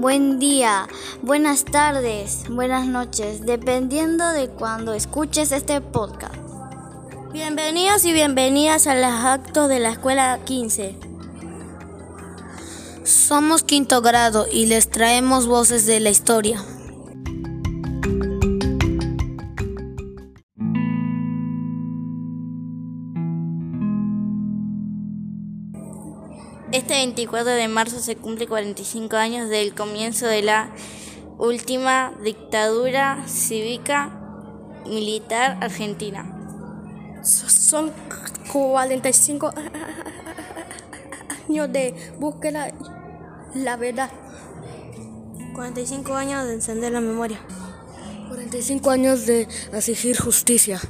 buen día, buenas tardes, buenas noches, dependiendo de cuando escuches este podcast. Bienvenidos y bienvenidas a los actos de la escuela 15. Somos quinto grado y les traemos voces de la historia. Este 24 de marzo se cumple 45 años del comienzo de la última dictadura cívica militar argentina. Son 45 años de búsqueda la verdad. 45 años de encender la memoria. 45 años de exigir justicia.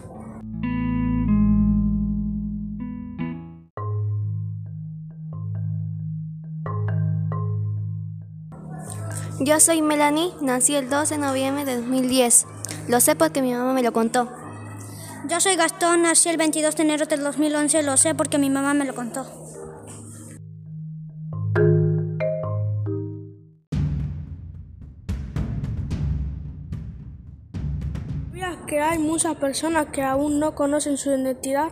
Yo soy Melanie, nací el 12 de noviembre de 2010. Lo sé porque mi mamá me lo contó. Yo soy Gastón, nací el 22 de enero del 2011, lo sé porque mi mamá me lo contó. ¿Sabías que hay muchas personas que aún no conocen su identidad?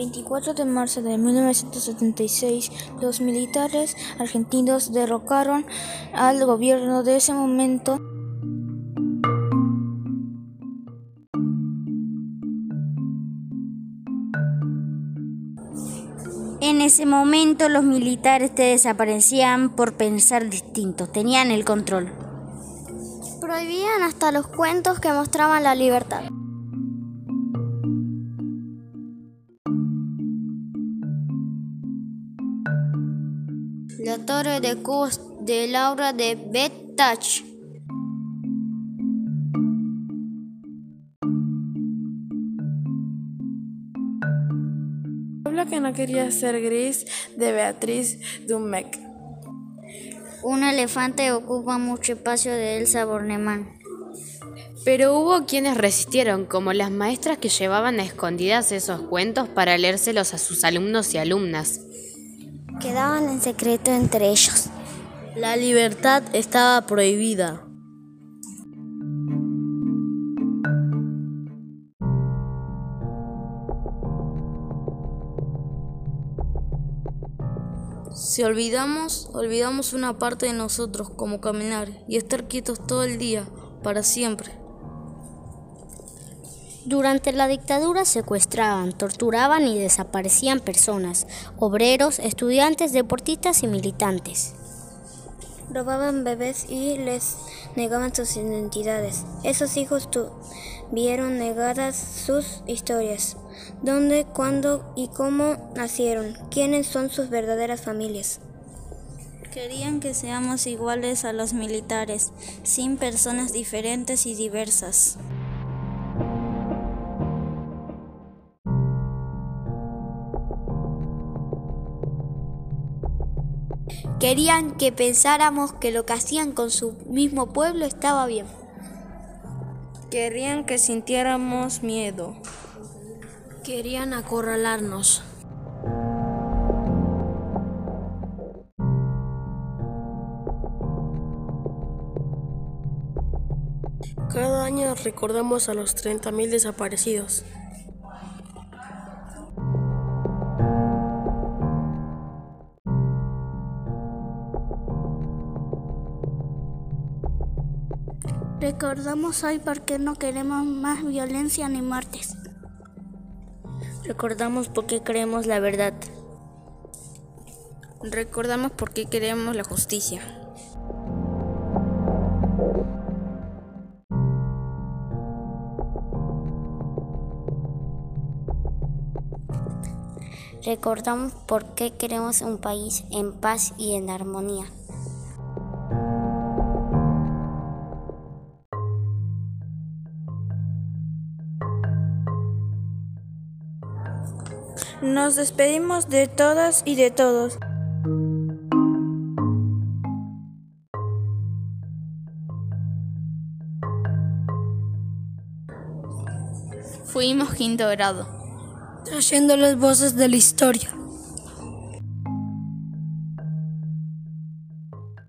24 de marzo de 1976, los militares argentinos derrocaron al gobierno de ese momento. En ese momento los militares te desaparecían por pensar distinto, tenían el control. Prohibían hasta los cuentos que mostraban la libertad. La torre de cubos de Laura de Betach. Habla que no quería ser gris de Beatriz Dumec. Un elefante ocupa mucho espacio de Elsa Bornemann. Pero hubo quienes resistieron, como las maestras que llevaban a escondidas esos cuentos para leérselos a sus alumnos y alumnas. Quedaban en secreto entre ellos. La libertad estaba prohibida. Si olvidamos, olvidamos una parte de nosotros, como caminar y estar quietos todo el día, para siempre. Durante la dictadura secuestraban, torturaban y desaparecían personas, obreros, estudiantes, deportistas y militantes. Robaban bebés y les negaban sus identidades. Esos hijos vieron negadas sus historias. ¿Dónde, cuándo y cómo nacieron? ¿Quiénes son sus verdaderas familias? Querían que seamos iguales a los militares, sin personas diferentes y diversas. Querían que pensáramos que lo que hacían con su mismo pueblo estaba bien. Querían que sintiéramos miedo. Querían acorralarnos. Cada año recordamos a los 30.000 desaparecidos. Recordamos hoy porque no queremos más violencia ni muertes. Recordamos porque queremos la verdad. Recordamos por qué queremos la justicia. Recordamos por qué queremos un país en paz y en armonía. Nos despedimos de todas y de todos. Fuimos quinto grado. Trayendo las voces de la historia.